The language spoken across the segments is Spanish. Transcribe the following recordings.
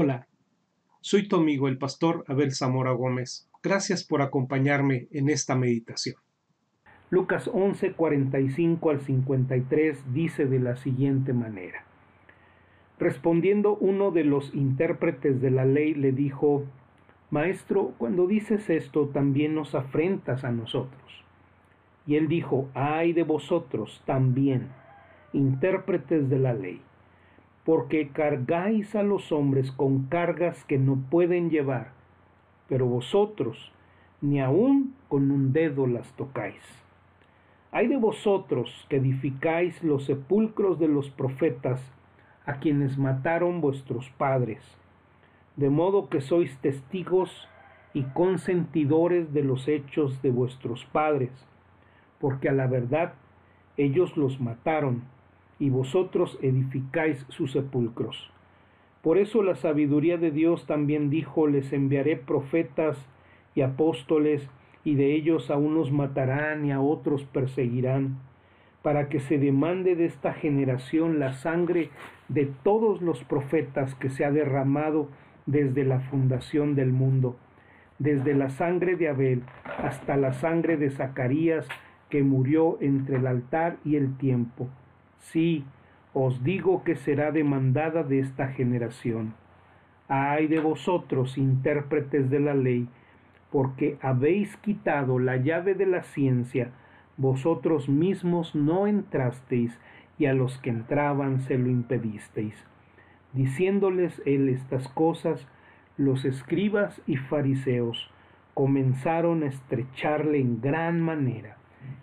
Hola, soy tu amigo el pastor Abel Zamora Gómez. Gracias por acompañarme en esta meditación. Lucas 11, 45 al 53 dice de la siguiente manera. Respondiendo uno de los intérpretes de la ley le dijo, Maestro, cuando dices esto también nos afrentas a nosotros. Y él dijo, ay de vosotros también, intérpretes de la ley porque cargáis a los hombres con cargas que no pueden llevar, pero vosotros ni aun con un dedo las tocáis. Hay de vosotros que edificáis los sepulcros de los profetas, a quienes mataron vuestros padres, de modo que sois testigos y consentidores de los hechos de vuestros padres, porque a la verdad ellos los mataron y vosotros edificáis sus sepulcros. Por eso la sabiduría de Dios también dijo, les enviaré profetas y apóstoles, y de ellos a unos matarán y a otros perseguirán, para que se demande de esta generación la sangre de todos los profetas que se ha derramado desde la fundación del mundo, desde la sangre de Abel hasta la sangre de Zacarías, que murió entre el altar y el tiempo Sí, os digo que será demandada de esta generación. Ay de vosotros, intérpretes de la ley, porque habéis quitado la llave de la ciencia, vosotros mismos no entrasteis, y a los que entraban se lo impedisteis. Diciéndoles él estas cosas, los escribas y fariseos comenzaron a estrecharle en gran manera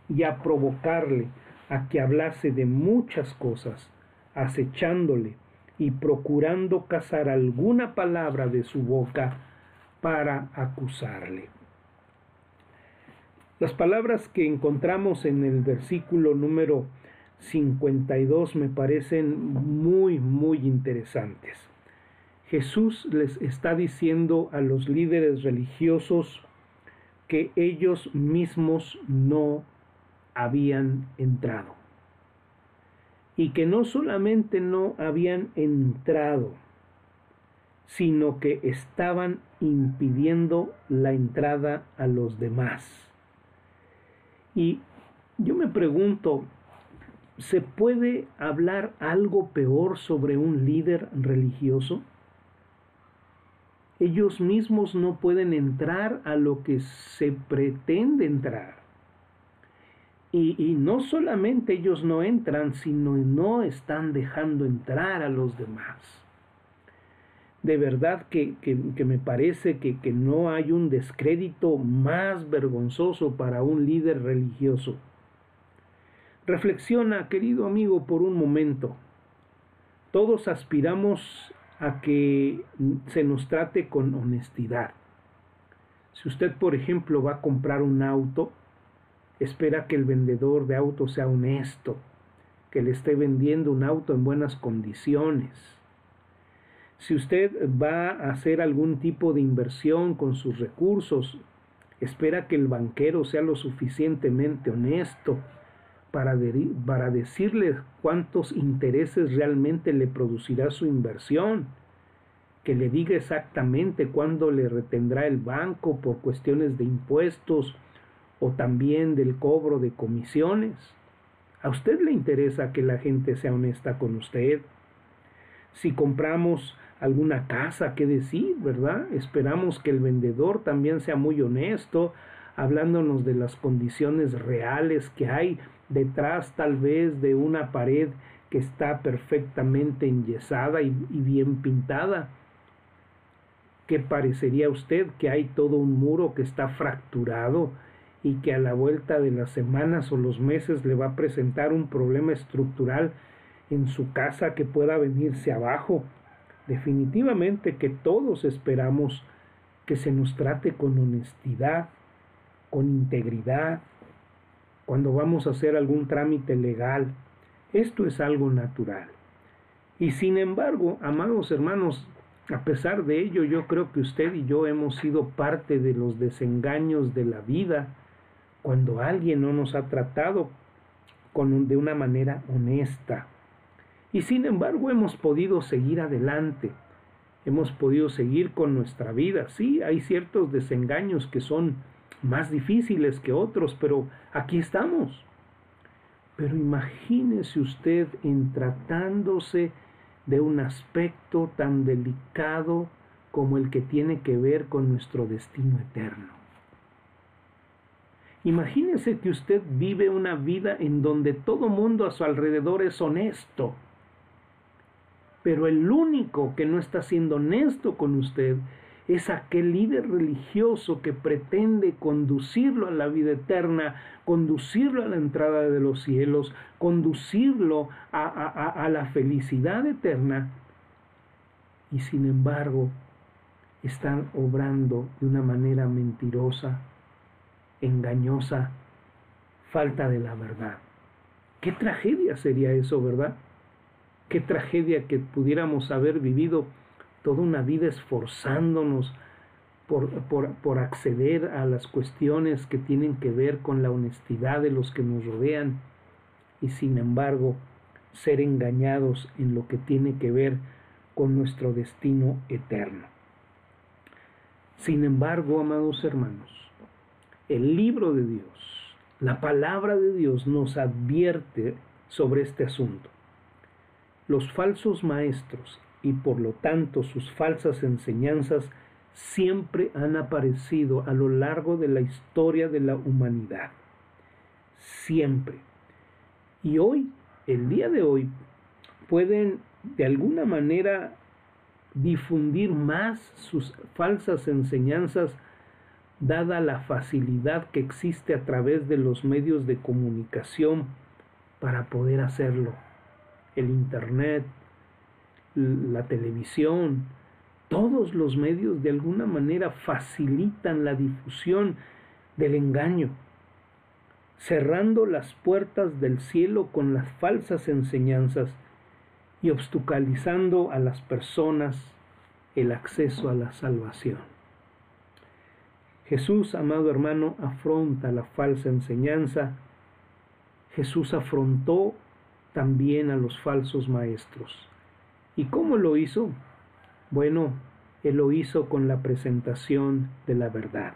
y a provocarle a que hablase de muchas cosas, acechándole y procurando cazar alguna palabra de su boca para acusarle. Las palabras que encontramos en el versículo número 52 me parecen muy, muy interesantes. Jesús les está diciendo a los líderes religiosos que ellos mismos no habían entrado. Y que no solamente no habían entrado, sino que estaban impidiendo la entrada a los demás. Y yo me pregunto, ¿se puede hablar algo peor sobre un líder religioso? Ellos mismos no pueden entrar a lo que se pretende entrar. Y, no solamente ellos no entran, sino no están dejando entrar a los demás. De verdad que, me parece que, que no hay un descrédito más vergonzoso para un líder religioso. Reflexiona, querido amigo, por un momento. Todos aspiramos a que se nos trate con honestidad. Si usted, por ejemplo, va a comprar un auto, espera que el vendedor de auto sea honesto, que le esté vendiendo un auto en buenas condiciones. Si usted va a hacer algún tipo de inversión con sus recursos, espera que el banquero sea lo suficientemente honesto para, para decirle cuántos intereses realmente le producirá su inversión, que le diga exactamente cuándo le retendrá el banco por cuestiones de impuestos o también del cobro de comisiones. ¿A usted le interesa que la gente sea honesta con usted? Si compramos alguna casa, ¿qué decir, verdad? Esperamos que el vendedor también sea muy honesto, hablándonos de las condiciones reales que hay detrás tal vez de una pared que está perfectamente enyesada y, bien pintada. ¿Qué parecería a usted que hay todo un muro que está fracturado y que a la vuelta de las semanas o los meses le va a presentar un problema estructural en su casa que pueda venirse abajo. Definitivamente que todos esperamos que se nos trate con honestidad, con integridad, cuando vamos a hacer algún trámite legal. Esto es algo natural. Y sin embargo, amados hermanos, a pesar de ello, yo creo que usted y yo hemos sido parte de los desengaños de la vida, cuando alguien no nos ha tratado con de una manera honesta. Y sin embargo hemos podido seguir adelante. hemos podido seguir con nuestra vida. Sí, hay ciertos desengaños que son más difíciles que otros, pero aquí estamos. Pero imagínese usted en tratándose de un aspecto tan delicado como el que tiene que ver con nuestro destino eterno. Imagínese que usted vive una vida en donde todo mundo a su alrededor es honesto, pero el único que no está siendo honesto con usted es aquel líder religioso que pretende conducirlo a la vida eterna, conducirlo a la entrada de los cielos, conducirlo a, la felicidad eterna, y sin embargo están obrando de una manera mentirosa, engañosa, falta de la verdad. Qué tragedia sería eso, ¿verdad? Qué tragedia que pudiéramos haber vivido toda una vida esforzándonos por, por, acceder a las cuestiones que tienen que ver con la honestidad de los que nos rodean y sin embargo ser engañados en lo que tiene que ver con nuestro destino eterno. Sin embargo, amados hermanos, el libro de Dios, la palabra de Dios nos advierte sobre este asunto. Los falsos maestros y por lo tanto sus falsas enseñanzas siempre han aparecido a lo largo de la historia de la humanidad. Siempre. Y hoy, el día de hoy, pueden de alguna manera difundir más sus falsas enseñanzas dada la facilidad que existe a través de los medios de comunicación para poder hacerlo. El Internet, la televisión, todos los medios de alguna manera facilitan la difusión del engaño, cerrando las puertas del cielo con las falsas enseñanzas y obstaculizando a las personas el acceso a la salvación. Jesús, amado hermano, afronta la falsa enseñanza. Jesús afrontó también a los falsos maestros. ¿Y cómo lo hizo? Bueno, Él lo hizo con la presentación de la verdad.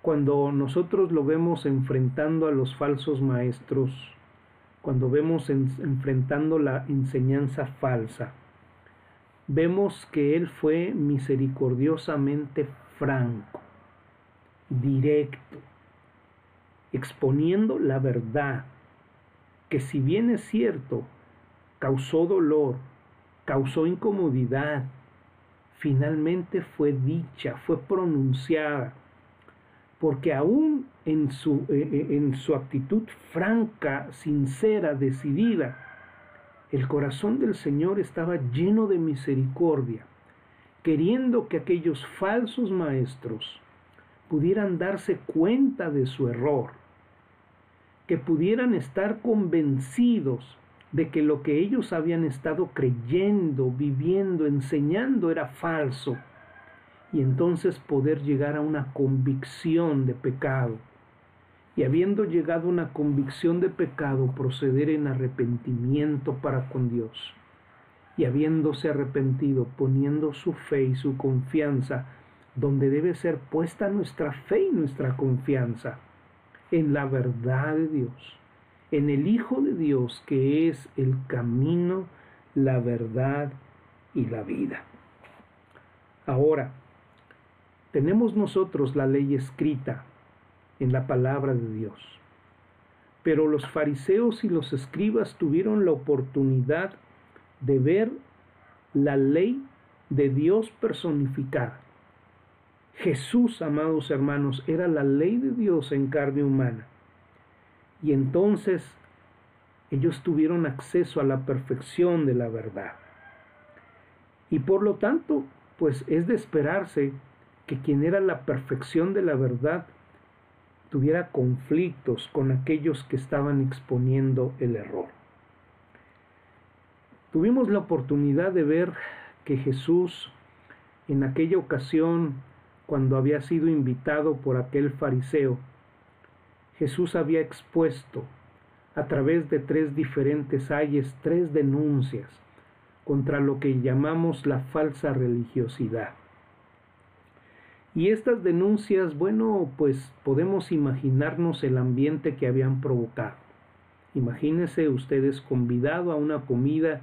Cuando nosotros lo vemos enfrentando a los falsos maestros, cuando vemos enfrentando la enseñanza falsa, vemos que Él fue misericordiosamente franco, directo, exponiendo la verdad, que si bien es cierto, causó dolor, causó incomodidad, finalmente fue dicha, fue pronunciada, porque aún en su, en su actitud franca, sincera, decidida, el corazón del Señor estaba lleno de misericordia, queriendo que aquellos falsos maestros pudieran darse cuenta de su error, que pudieran estar convencidos de que lo que ellos habían estado creyendo, viviendo, enseñando era falso, y entonces poder llegar a una convicción de pecado. Y habiendo llegado a una convicción de pecado, proceder en arrepentimiento para con Dios. Y habiéndose arrepentido, poniendo su fe y su confianza donde debe ser puesta nuestra fe y nuestra confianza, en la verdad de Dios en el Hijo de Dios que es el camino, la verdad y la vida. Ahora, tenemos nosotros la ley escrita en la palabra de Dios, pero los fariseos y los escribas tuvieron la oportunidad de ver la ley de Dios personificada. Jesús, amados hermanos, era la ley de Dios en carne humana. Y entonces ellos tuvieron acceso a la perfección de la verdad. Y por lo tanto, pues es de esperarse que quien era la perfección de la verdad tuviera conflictos con aquellos que estaban exponiendo el error. Tuvimos la oportunidad de ver que Jesús en aquella ocasión, cuando había sido invitado por aquel fariseo, Jesús había expuesto a través de tres diferentes ayes, tres denuncias contra lo que llamamos la falsa religiosidad. Y estas denuncias, bueno, pues podemos imaginarnos el ambiente que habían provocado. Imagínese ustedes convidado a una comida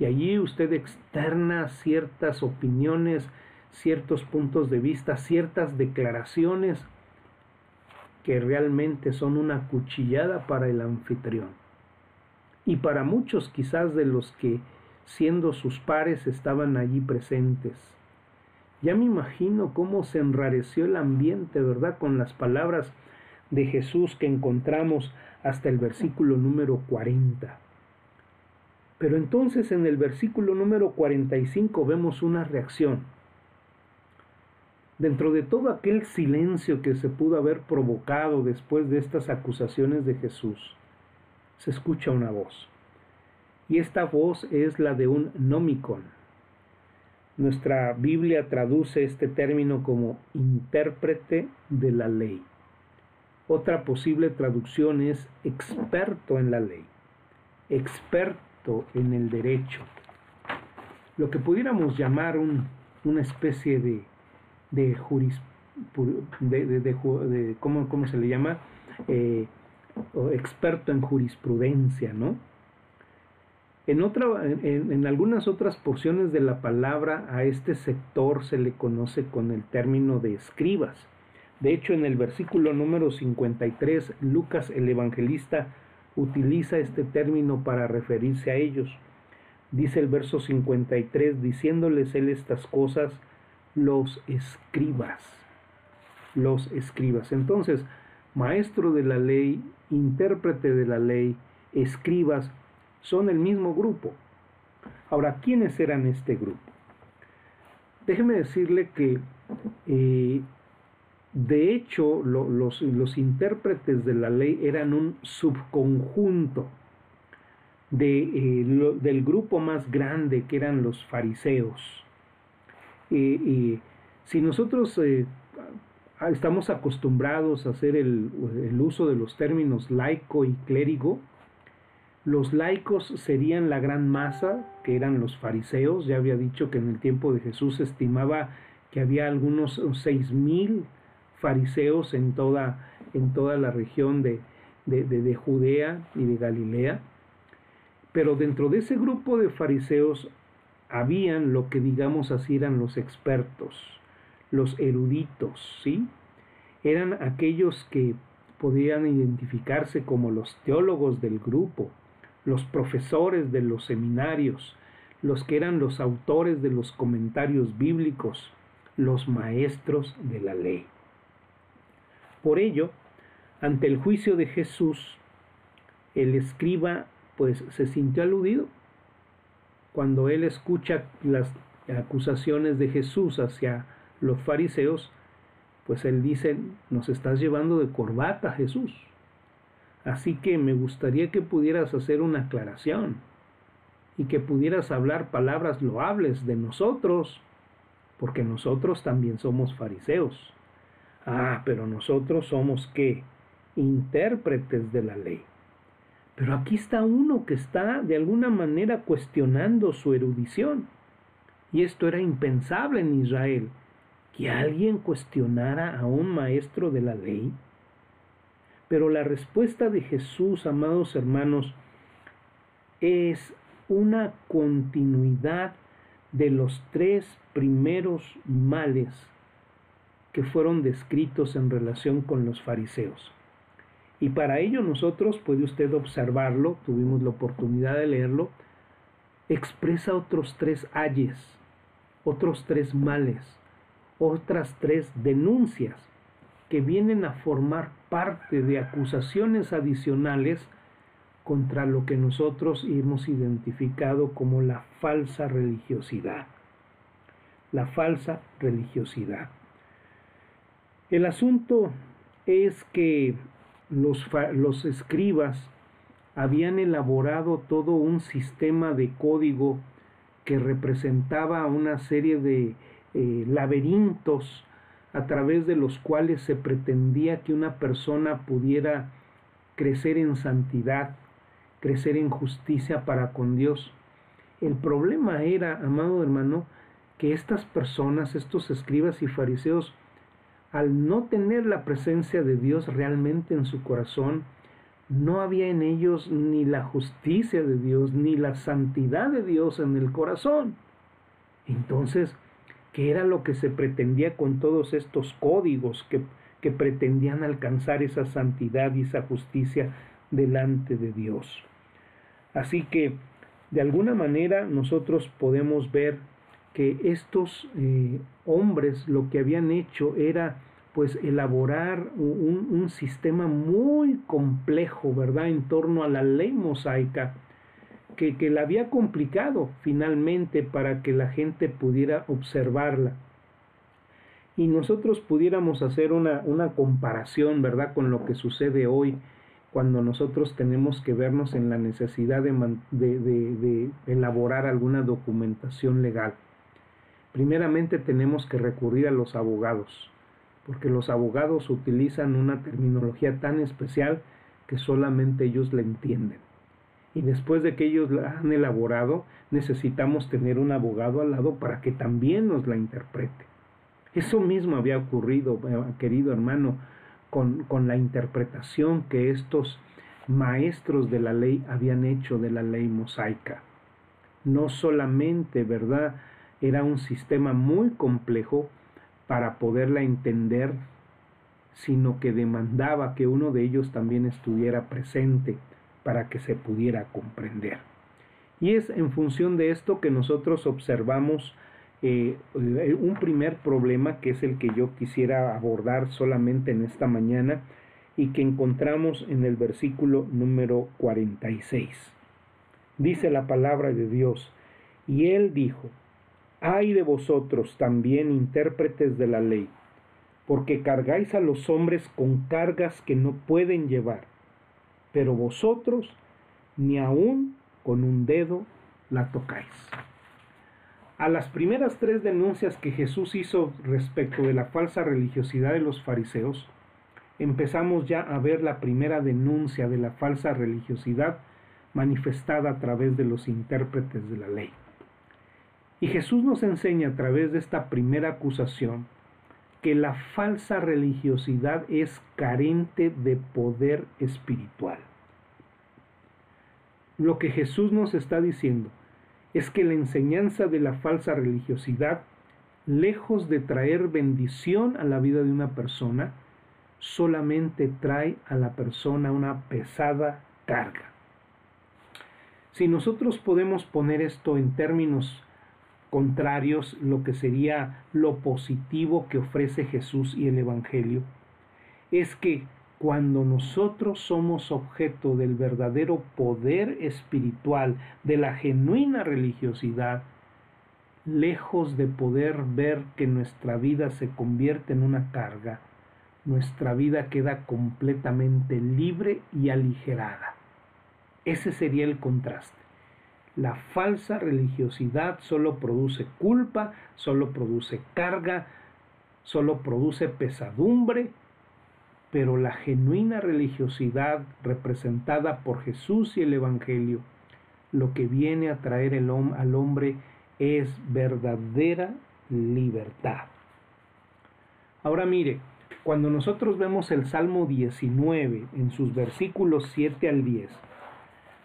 y allí usted externa ciertas opiniones, ciertos puntos de vista, ciertas declaraciones que realmente son una cuchillada para el anfitrión. Y para muchos quizás de los que siendo sus pares estaban allí presentes. Ya me imagino cómo se enrareció el ambiente, ¿verdad? Con las palabras de Jesús que encontramos hasta el versículo número 40. Pero entonces en el versículo número 45 vemos una reacción. Dentro de todo aquel silencio que se pudo haber provocado después de estas acusaciones de Jesús, se escucha una voz. Y esta voz es la de un nomicon, nuestra Biblia traduce este término como intérprete de la ley. Otra posible traducción es experto en la ley, experto en el derecho. Lo que pudiéramos llamar una especie de, de, de, ¿cómo, se le llama? Eh, experto en jurisprudencia, ¿no? En, en, algunas otras porciones de la palabra a este sector se le conoce con el término de escribas. De hecho, en el versículo número 53, Lucas el evangelista utiliza este término para referirse a ellos. Dice el verso 53, diciéndoles él estas cosas, los escribas. Los escribas. Entonces, maestro de la ley, intérprete de la ley, escribas, son el mismo grupo. Ahora, ¿quiénes eran este grupo? Déjeme decirle que, eh, de hecho, los, los, intérpretes de la ley eran un subconjunto de, eh, del grupo más grande que eran los fariseos. Eh, si nosotros estamos acostumbrados a hacer el, el uso de los términos laico y clérigo, los laicos serían la gran masa, que eran los fariseos. Ya había dicho que en el tiempo de Jesús se estimaba que había algunos seis mil fariseos en toda, en toda la región de, de, Judea y de Galilea. Pero dentro de ese grupo de fariseos habían lo que digamos así eran los expertos, los eruditos, ¿sí? Eran aquellos que podían identificarse como los teólogos del grupo, los profesores de los seminarios, los que eran los autores de los comentarios bíblicos, los maestros de la ley. Por ello, ante el juicio de Jesús, el escriba pues se sintió aludido cuando él escucha las acusaciones de Jesús hacia los fariseos, pues él dice, nos estás llevando de corbata Jesús. Así que me gustaría que pudieras hacer una aclaración y que pudieras hablar palabras loables de nosotros, porque nosotros también somos fariseos. Ah, pero nosotros somos qué? Intérpretes de la ley. Pero aquí está uno que está de alguna manera cuestionando su erudición. Y esto era impensable en Israel, que alguien cuestionara a un maestro de la ley. Pero la respuesta de Jesús, amados hermanos, es una continuidad de los tres primeros males que fueron descritos en relación con los fariseos. Y para ello nosotros, puede usted observarlo, tuvimos la oportunidad de leerlo, expresa otros tres ayes, otros tres males, otras tres denuncias que vienen a formar parte de acusaciones adicionales contra lo que nosotros hemos identificado como la falsa religiosidad. La falsa religiosidad. El asunto es que los, escribas habían elaborado todo un sistema de código que representaba una serie de eh, laberintos a través de los cuales se pretendía que una persona pudiera crecer en santidad, crecer en justicia para con Dios. El problema era, amado hermano, que estas personas, estos escribas y fariseos, al no tener la presencia de Dios realmente en su corazón, no había en ellos ni la justicia de Dios, ni la santidad de Dios en el corazón. Entonces, ¿qué era lo que se pretendía con todos estos códigos que, que pretendían alcanzar esa santidad y esa justicia delante de Dios? Así que, de alguna manera, nosotros podemos ver que estos eh, hombres lo que habían hecho era pues elaborar un, sistema muy complejo, ¿verdad?, en torno a la ley mosaica, que, que la había complicado finalmente para que la gente pudiera observarla. Y nosotros pudiéramos hacer una, una comparación, ¿verdad?, con lo que sucede hoy cuando nosotros tenemos que vernos en la necesidad de, de elaborar alguna documentación legal. Primeramente tenemos que recurrir a los abogados porque los abogados utilizan una terminología tan especial que solamente ellos la entienden. Y después de que ellos la han elaborado, necesitamos tener un abogado al lado para que también nos la interprete. Eso mismo había ocurrido, eh, querido hermano, con, con la interpretación que estos maestros de la ley habían hecho de la ley mosaica. No solamente, ¿verdad? Era un sistema muy complejo, para poderla entender, sino que demandaba que uno de ellos también estuviera presente para que se pudiera comprender. Y es en función de esto que nosotros observamos eh, un primer problema que es el que yo quisiera abordar solamente en esta mañana y que encontramos en el versículo número 46. Dice la palabra de Dios, y él dijo, Ay de vosotros también intérpretes de la ley, porque cargáis a los hombres con cargas que no pueden llevar, pero vosotros ni aun con un dedo la tocáis. A las primeras tres denuncias que Jesús hizo respecto de la falsa religiosidad de los fariseos, empezamos ya a ver la primera denuncia de la falsa religiosidad manifestada a través de los intérpretes de la ley. Y Jesús nos enseña a través de esta primera acusación que la falsa religiosidad es carente de poder espiritual. Lo que Jesús nos está diciendo es que la enseñanza de la falsa religiosidad, lejos de traer bendición a la vida de una persona, solamente trae a la persona una pesada carga. Si nosotros podemos poner esto en términos contrarios lo que sería lo positivo que ofrece Jesús y el Evangelio, es que cuando nosotros somos objeto del verdadero poder espiritual, de la genuina religiosidad, lejos de poder ver que nuestra vida se convierte en una carga, nuestra vida queda completamente libre y aligerada. Ese sería el contraste. La falsa religiosidad solo produce culpa, solo produce carga, solo produce pesadumbre, pero la genuina religiosidad representada por Jesús y el Evangelio, lo que viene a traer el, al hombre es verdadera libertad. Ahora mire, cuando nosotros vemos el Salmo 19 en sus versículos 7 al 10,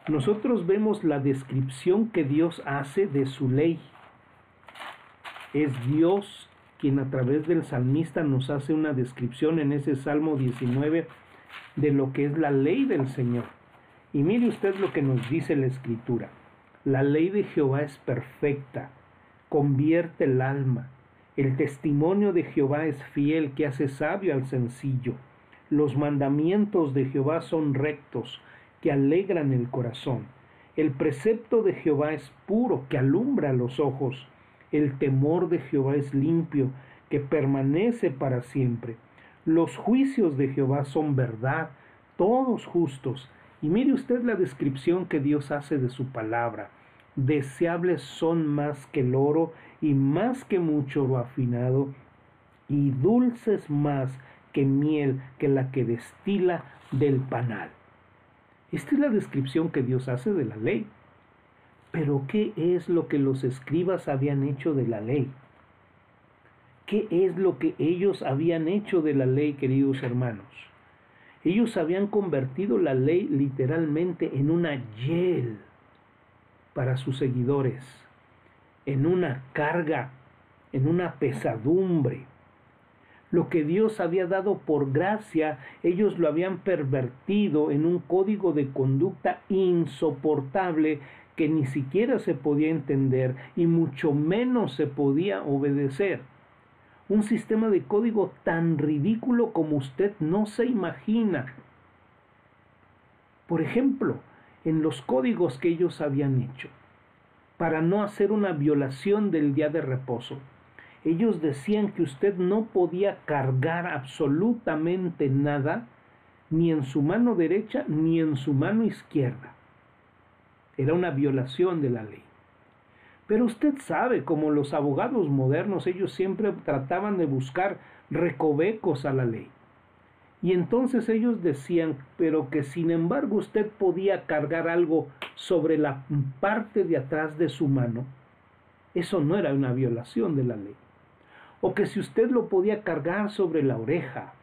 nosotros vemos la descripción que Dios hace de su ley. Es Dios quien a través del salmista nos hace una descripción en ese Salmo 19 de lo que es la ley del Señor. Y mire usted lo que nos dice la Escritura. La ley de Jehová es perfecta, convierte el alma. El testimonio de Jehová es fiel, que hace sabio al sencillo. Los mandamientos de Jehová son rectos, que alegran el corazón. El precepto de Jehová es puro, que alumbra los ojos. El temor de Jehová es limpio, que permanece para siempre. Los juicios de Jehová son verdad, todos justos. Y mire usted la descripción que Dios hace de su palabra. Deseables son más que el oro y más que mucho oro afinado, y dulces más que miel que la que destila del panal. Esta es la descripción que Dios hace de la ley. Pero ¿qué es lo que los escribas habían hecho de la ley? ¿Qué es lo que ellos habían hecho de la ley, queridos hermanos? Ellos habían convertido la ley literalmente en una yel para sus seguidores, en una carga, en una pesadumbre. Lo que Dios había dado por gracia, ellos lo habían pervertido en un código de conducta insoportable que ni siquiera se podía entender y mucho menos se podía obedecer. Un sistema de código tan ridículo como usted no se imagina. Por ejemplo, en los códigos que ellos habían hecho, para no hacer una violación del día de reposo. Ellos decían que usted no podía cargar absolutamente nada, ni en su mano derecha ni en su mano izquierda. Era una violación de la ley. Pero usted sabe, como los abogados modernos, ellos siempre trataban de buscar recovecos a la ley. Y entonces ellos decían, pero que sin embargo usted podía cargar algo sobre la parte de atrás de su mano. Eso no era una violación de la ley. O que si usted lo podía cargar sobre la oreja,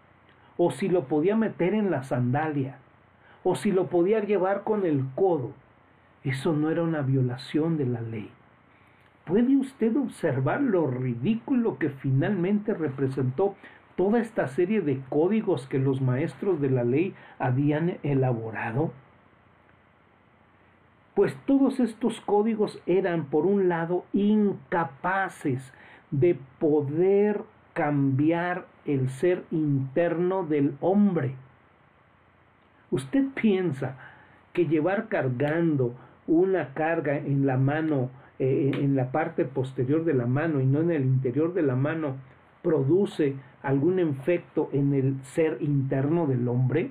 o si lo podía meter en la sandalia, o si lo podía llevar con el codo, eso no era una violación de la ley. ¿Puede usted observar lo ridículo que finalmente representó toda esta serie de códigos que los maestros de la ley habían elaborado? Pues todos estos códigos eran, por un lado, incapaces de poder cambiar el ser interno del hombre. ¿Usted piensa que llevar cargando una carga en la mano, eh, en la parte posterior de la mano y no en el interior de la mano, produce algún efecto en el ser interno del hombre?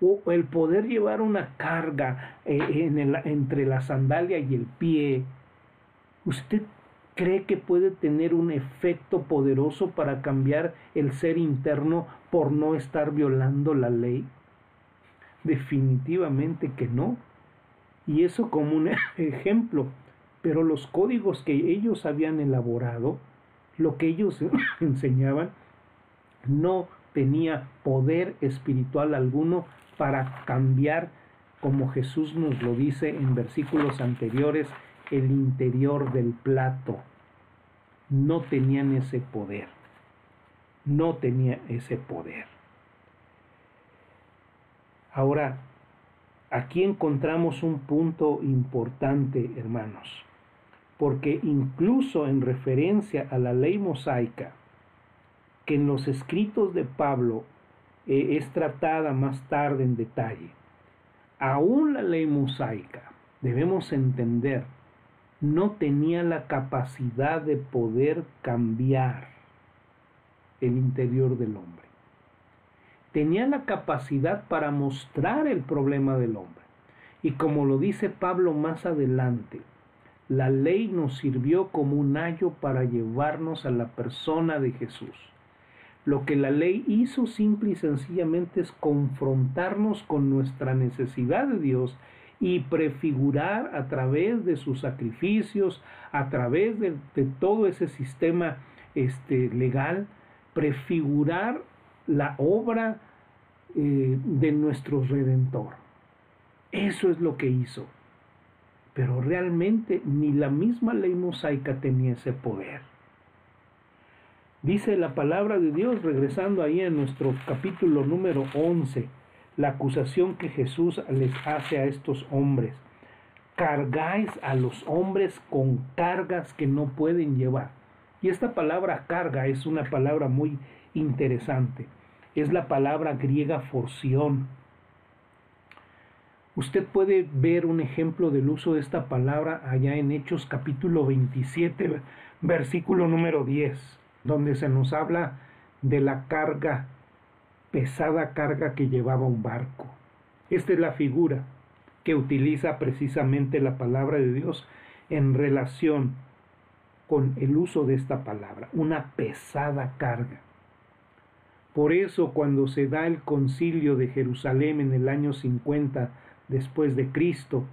¿O el poder llevar una carga eh, en entre la sandalia y el pie? ¿Usted cree que puede tener un efecto poderoso para cambiar el ser interno por no estar violando la ley? Definitivamente que no. Y eso como un ejemplo. Pero los códigos que ellos habían elaborado lo que ellos enseñaban no tenía poder espiritual alguno para cambiar, como Jesús nos lo dice en versículos anteriores, el interior del plato. No tenían ese poder. No tenía ese poder. Ahora, aquí encontramos un punto importante, hermanos porque incluso en referencia a la ley mosaica, que en los escritos de Pablo eh, es tratada más tarde en detalle, aún la ley mosaica, debemos entender, no tenía la capacidad de poder cambiar el interior del hombre. Tenía la capacidad para mostrar el problema del hombre. Y como lo dice Pablo más adelante, la ley nos sirvió como un ayo para llevarnos a la persona de Jesús. Lo que la ley hizo simple y sencillamente es confrontarnos con nuestra necesidad de Dios y prefigurar a través de sus sacrificios, a través de, todo ese sistema este, legal, prefigurar la obra eh, de nuestro Redentor. Eso es lo que hizo pero realmente ni la misma ley mosaica tenía ese poder. Dice la palabra de Dios, regresando ahí en nuestro capítulo número 11, la acusación que Jesús les hace a estos hombres. Cargáis a los hombres con cargas que no pueden llevar. Y esta palabra carga es una palabra muy interesante. Es la palabra griega forción Usted puede ver un ejemplo del uso de esta palabra allá en Hechos capítulo 27, versículo número 10, donde se nos habla de la carga, pesada carga que llevaba un barco. Esta es la figura que utiliza precisamente la palabra de Dios en relación con el uso de esta palabra, una pesada carga. Por eso cuando se da el concilio de Jerusalén en el año 50 después de Cristo,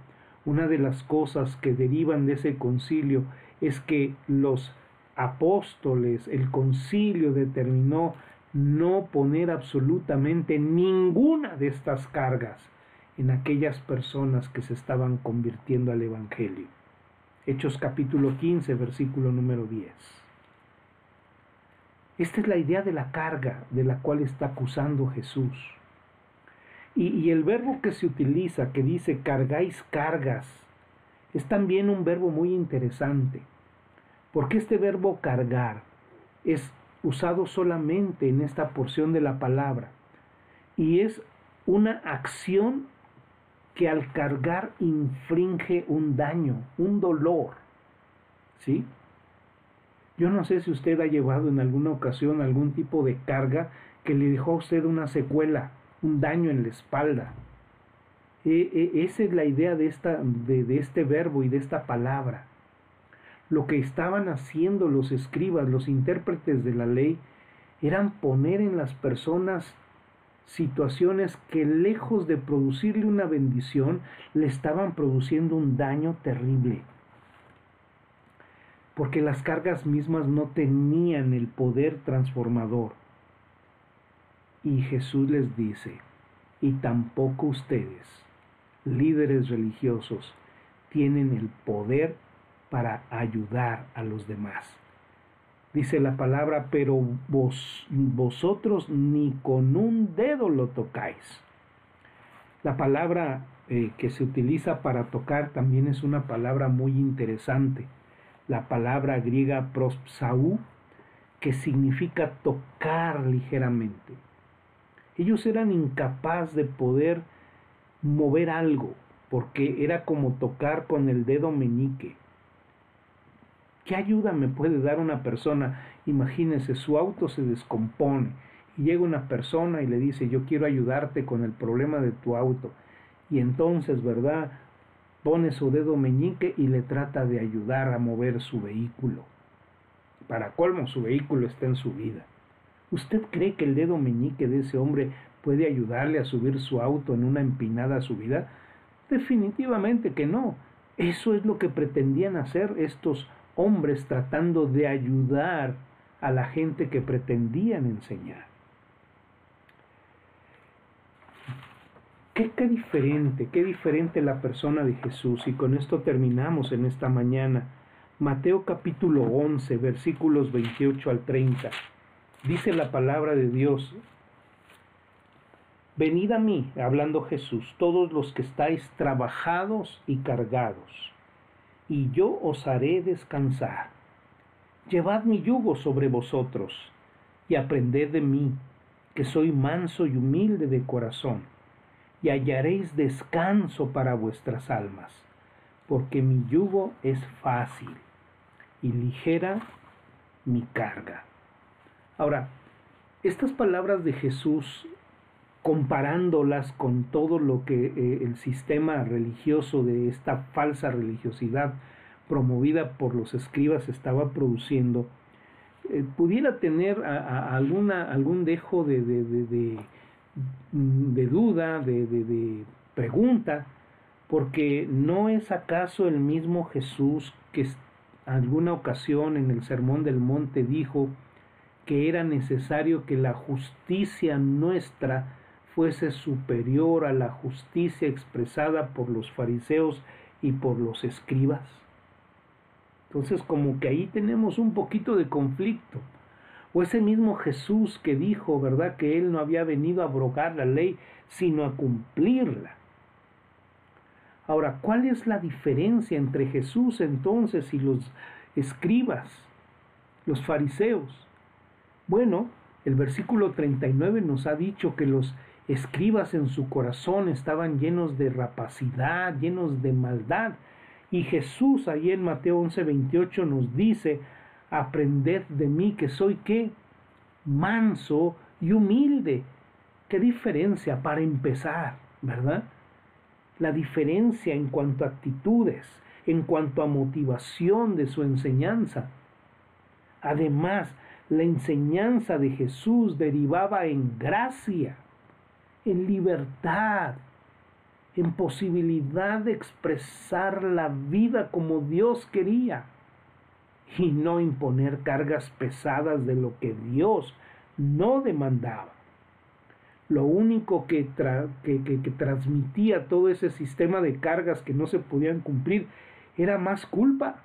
una de las cosas que derivan de ese concilio es que los apóstoles, el concilio determinó no poner absolutamente ninguna de estas cargas en aquellas personas que se estaban convirtiendo al Evangelio. Hechos capítulo 15, versículo número 10. Esta es la idea de la carga de la cual está acusando Jesús. Y, el verbo que se utiliza, que dice cargáis cargas, es también un verbo muy interesante, porque este verbo cargar es usado solamente en esta porción de la palabra y es una acción que al cargar infringe un daño, un dolor. ¿Sí? Yo no sé si usted ha llevado en alguna ocasión algún tipo de carga que le dejó a usted una secuela, un daño en la espalda. E, e, esa es la idea de, esta, de, este verbo y de esta palabra. Lo que estaban haciendo los escribas, los intérpretes de la ley, eran poner en las personas situaciones que lejos de producirle una bendición, le estaban produciendo un daño terrible. Porque las cargas mismas no tenían el poder transformador. Y Jesús les dice, y tampoco ustedes, líderes religiosos, tienen el poder para ayudar a los demás. Dice la palabra, pero vos, vosotros ni con un dedo lo tocáis. La palabra eh, que se utiliza para tocar también es una palabra muy interesante. La palabra griega prospsau, que significa tocar ligeramente. Ellos eran incapaces de poder mover algo, porque era como tocar con el dedo meñique. ¿Qué ayuda me puede dar una persona? Imagínese, su auto se descompone y llega una persona y le dice, yo quiero ayudarte con el problema de tu auto. Y entonces, ¿verdad? Pone su dedo meñique y le trata de ayudar a mover su vehículo. Para colmo, su vehículo está en su vida. ¿Usted cree que el dedo meñique de ese hombre puede ayudarle a subir su auto en una empinada subida? Definitivamente que no. Eso es lo que pretendían hacer estos hombres tratando de ayudar a la gente que pretendían enseñar. Qué, qué, diferente, qué diferente la persona de Jesús. Y con esto terminamos en esta mañana. Mateo capítulo 11, versículos 28 al 30. Dice la palabra de Dios, venid a mí, hablando Jesús, todos los que estáis trabajados y cargados, y yo os haré descansar. Llevad mi yugo sobre vosotros, y aprended de mí, que soy manso y humilde de corazón, y hallaréis descanso para vuestras almas, porque mi yugo es fácil y ligera mi carga. Ahora, estas palabras de Jesús, comparándolas con todo lo que eh, el sistema religioso de esta falsa religiosidad promovida por los escribas estaba produciendo, eh, pudiera tener alguna, algún dejo de, de, de duda, de pregunta, porque no es acaso el mismo Jesús que alguna ocasión en el Sermón del Monte dijo, que era necesario que la justicia nuestra fuese superior a la justicia expresada por los fariseos y por los escribas. Entonces como que ahí tenemos un poquito de conflicto. O ese mismo Jesús que dijo, ¿verdad?, que él no había venido a abrogar la ley, sino a cumplirla. Ahora, ¿cuál es la diferencia entre Jesús entonces y los escribas, los fariseos? Bueno, el versículo 39 nos ha dicho que los escribas en su corazón estaban llenos de rapacidad, llenos de maldad. Y Jesús ahí en Mateo 11, 28 nos dice, aprended de mí que soy qué? Manso y humilde. ¿Qué diferencia para empezar, verdad? La diferencia en cuanto a actitudes, en cuanto a motivación de su enseñanza. Además, la enseñanza de Jesús derivaba en gracia, en libertad, en posibilidad de expresar la vida como Dios quería y no imponer cargas pesadas de lo que Dios no demandaba. Lo único que, que, transmitía todo ese sistema de cargas que no se podían cumplir era más culpa.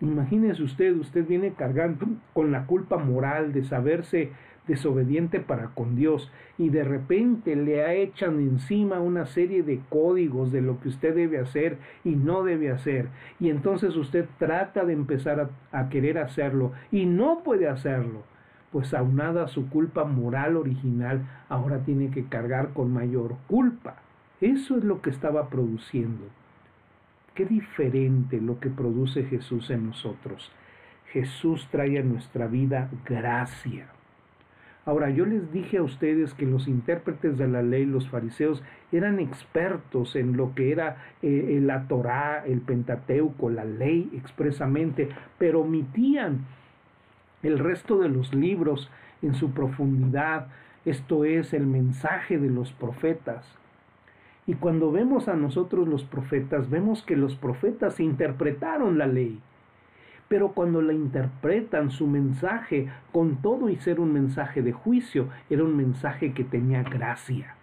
Imagínese usted, usted viene cargando con la culpa moral de saberse desobediente para con Dios y de repente le echan encima una serie de códigos de lo que usted debe hacer y no debe hacer y entonces usted trata de empezar a, querer hacerlo y no puede hacerlo pues aunada a su culpa moral original ahora tiene que cargar con mayor culpa. Eso es lo que estaba produciendo. Qué diferente lo que produce Jesús en nosotros. Jesús trae a nuestra vida gracia Ahora, yo les dije a ustedes que los intérpretes de la ley, los fariseos, eran expertos en lo que era eh, la Torá, el Pentateuco, la ley expresamente, pero omitían el resto de los libros en su profundidad, esto es el mensaje de los profetas. Y cuando vemos a nosotros los profetas, vemos que los profetas interpretaron la ley pero cuando la interpretan su mensaje, con todo y ser un mensaje de juicio, era un mensaje que tenía gracia.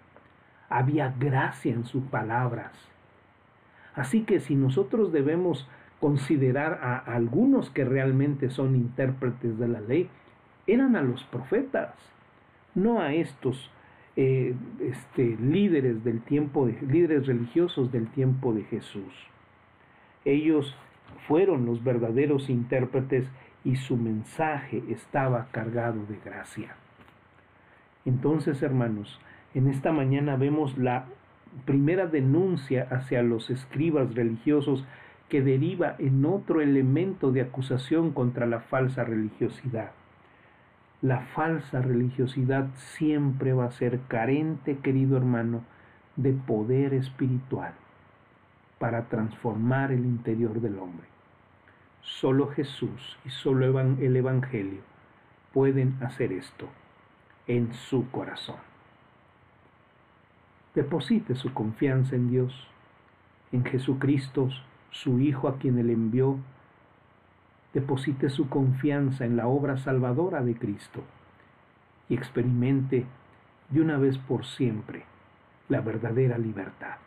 Había gracia en sus palabras. Así que si nosotros debemos considerar a algunos que realmente son intérpretes de la ley, eran a los profetas, no a estos eh, este, líderes del tiempo de, líderes religiosos del tiempo de Jesús. Ellos fueron los verdaderos intérpretes y su mensaje estaba cargado de gracia. Entonces, hermanos, en esta mañana vemos la primera denuncia hacia los escribas religiosos que deriva en otro elemento de acusación contra la falsa religiosidad. La falsa religiosidad siempre va a ser carente, querido hermano, de poder espiritual para transformar el interior del hombre. Solo Jesús y solo el Evangelio pueden hacer esto en su corazón. Deposite su confianza en Dios, en Jesucristo, su Hijo a quien Él envió. Deposite su confianza en la obra salvadora de Cristo y experimente de una vez por siempre la verdadera libertad.